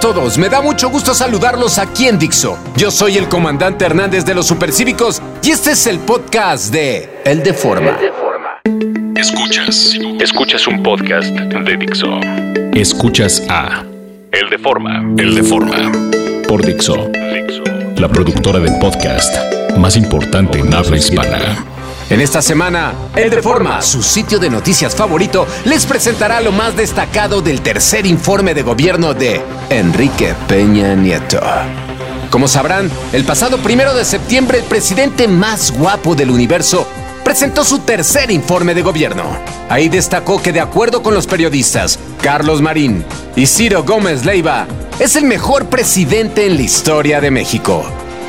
a todos, me da mucho gusto saludarlos aquí en Dixo. Yo soy el comandante Hernández de los Supercívicos y este es el podcast de El Deforma. Escuchas, escuchas un podcast de Dixo. Escuchas a El Deforma, El Deforma por Dixo, la productora del podcast más importante en habla hispana. En esta semana, El Deforma, su sitio de noticias favorito, les presentará lo más destacado del tercer informe de gobierno de Enrique Peña Nieto. Como sabrán, el pasado primero de septiembre, el presidente más guapo del universo presentó su tercer informe de gobierno. Ahí destacó que de acuerdo con los periodistas Carlos Marín y Ciro Gómez Leiva, es el mejor presidente en la historia de México.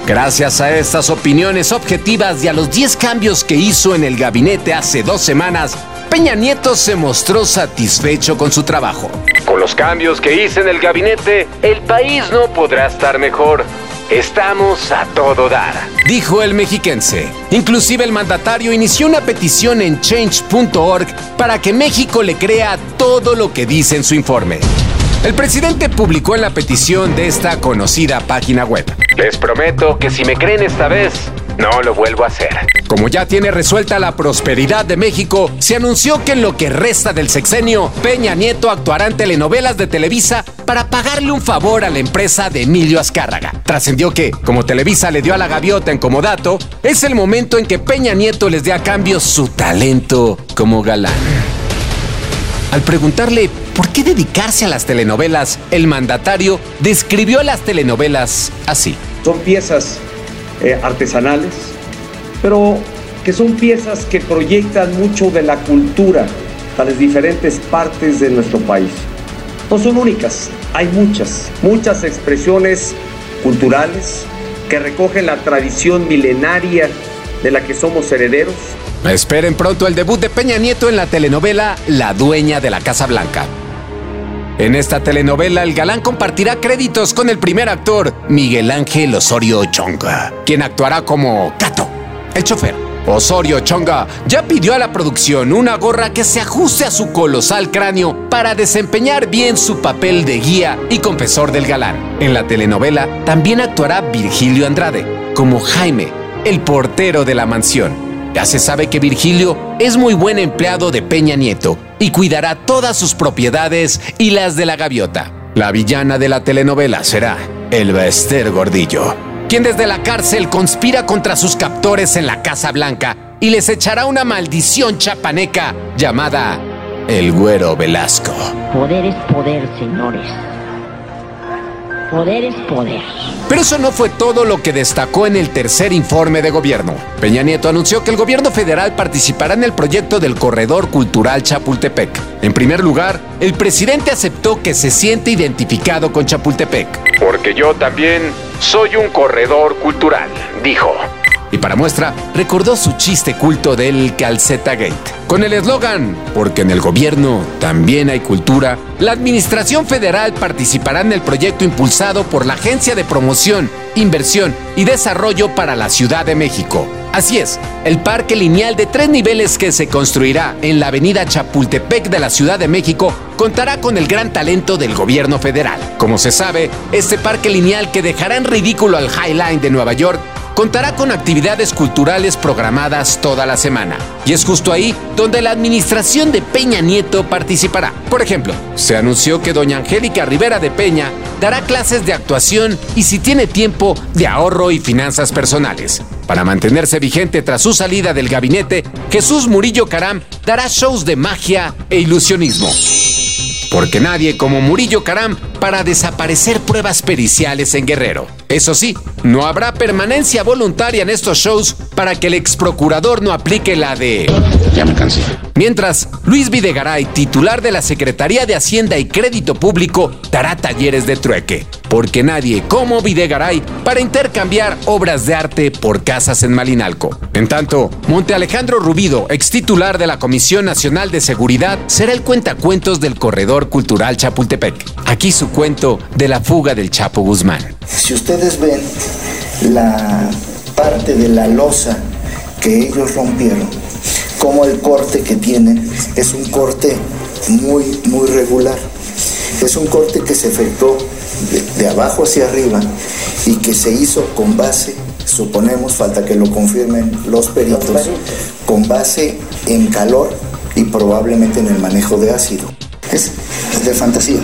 Gracias a estas opiniones objetivas y a los 10 cambios que hizo en el gabinete hace dos semanas, Peña Nieto se mostró satisfecho con su trabajo. Con los cambios que hice en el gabinete, el país no podrá estar mejor. Estamos a todo dar, dijo el mexiquense. Inclusive el mandatario inició una petición en change.org para que México le crea todo lo que dice en su informe. El presidente publicó en la petición de esta conocida página web. Les prometo que si me creen esta vez, no lo vuelvo a hacer. Como ya tiene resuelta la prosperidad de México, se anunció que en lo que resta del sexenio, Peña Nieto actuará en telenovelas de Televisa para pagarle un favor a la empresa de Emilio Azcárraga. Trascendió que, como Televisa le dio a la gaviota en comodato, es el momento en que Peña Nieto les dé a cambio su talento como galán. Al preguntarle por qué dedicarse a las telenovelas, el mandatario describió las telenovelas así. Son piezas eh, artesanales, pero que son piezas que proyectan mucho de la cultura a las diferentes partes de nuestro país. No son únicas, hay muchas, muchas expresiones culturales que recogen la tradición milenaria de la que somos herederos Esperen pronto el debut de Peña Nieto en la telenovela La Dueña de la Casa Blanca. En esta telenovela, el galán compartirá créditos con el primer actor, Miguel Ángel Osorio Chonga, quien actuará como Cato, el chofer. Osorio Chonga ya pidió a la producción una gorra que se ajuste a su colosal cráneo para desempeñar bien su papel de guía y confesor del galán. En la telenovela también actuará Virgilio Andrade, como Jaime, el portero de la mansión. Ya se sabe que Virgilio es muy buen empleado de Peña Nieto y cuidará todas sus propiedades y las de la gaviota. La villana de la telenovela será el Bester Gordillo, quien desde la cárcel conspira contra sus captores en la Casa Blanca y les echará una maldición chapaneca llamada el Güero Velasco. Poder es poder, señores. Poder es poder. Pero eso no fue todo lo que destacó en el tercer informe de gobierno. Peña Nieto anunció que el gobierno federal participará en el proyecto del Corredor Cultural Chapultepec. En primer lugar, el presidente aceptó que se siente identificado con Chapultepec. Porque yo también soy un corredor cultural, dijo. Y para muestra, recordó su chiste culto del Calceta Gate. Con el eslogan, porque en el gobierno también hay cultura, la Administración Federal participará en el proyecto impulsado por la Agencia de Promoción, Inversión y Desarrollo para la Ciudad de México. Así es, el parque lineal de tres niveles que se construirá en la avenida Chapultepec de la Ciudad de México contará con el gran talento del gobierno federal. Como se sabe, este parque lineal que dejará en ridículo al High Line de Nueva York contará con actividades culturales programadas toda la semana. Y es justo ahí donde la administración de Peña Nieto participará. Por ejemplo, se anunció que doña Angélica Rivera de Peña dará clases de actuación y si tiene tiempo, de ahorro y finanzas personales. Para mantenerse vigente tras su salida del gabinete, Jesús Murillo Caram dará shows de magia e ilusionismo. Porque nadie como Murillo Caram para desaparecer pruebas periciales en Guerrero. Eso sí, no habrá permanencia voluntaria en estos shows para que el ex procurador no aplique la de... Ya me cansé. Mientras, Luis Videgaray, titular de la Secretaría de Hacienda y Crédito Público, dará talleres de trueque. Porque nadie como Videgaray para intercambiar obras de arte por casas en Malinalco. En tanto, Monte Alejandro Rubido, ex titular de la Comisión Nacional de Seguridad, será el cuentacuentos del Corredor Cultural Chapultepec. Aquí su cuento de la fuga del Chapo Guzmán. Si ustedes ven la parte de la losa que ellos rompieron, como el corte que tienen es un corte muy, muy regular. Es un corte que se efectuó de abajo hacia arriba y que se hizo con base, suponemos, falta que lo confirmen los peritos, con base en calor y probablemente en el manejo de ácido. Es de fantasía,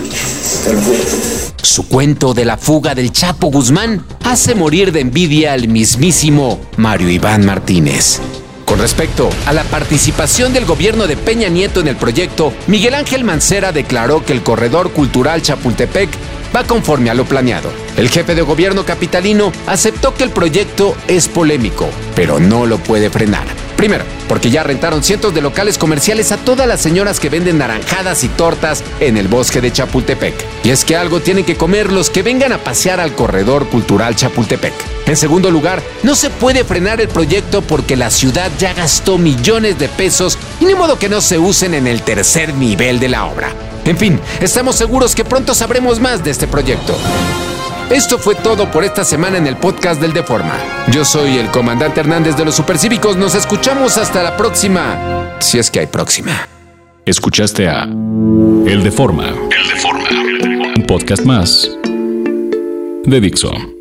te lo juro. Su cuento de la fuga del Chapo Guzmán hace morir de envidia al mismísimo Mario Iván Martínez. Con respecto a la participación del gobierno de Peña Nieto en el proyecto, Miguel Ángel Mancera declaró que el corredor cultural Chapultepec va conforme a lo planeado. El jefe de gobierno capitalino aceptó que el proyecto es polémico, pero no lo puede frenar. Primero, porque ya rentaron cientos de locales comerciales a todas las señoras que venden naranjadas y tortas en el bosque de Chapultepec. Y es que algo tienen que comer los que vengan a pasear al corredor cultural Chapultepec. En segundo lugar, no se puede frenar el proyecto porque la ciudad ya gastó millones de pesos y ni modo que no se usen en el tercer nivel de la obra. En fin, estamos seguros que pronto sabremos más de este proyecto. Esto fue todo por esta semana en el podcast del Deforma. Yo soy el comandante Hernández de los Supercívicos. Nos escuchamos hasta la próxima, si es que hay próxima. Escuchaste a El Deforma. El Deforma. Un podcast más de Dixon.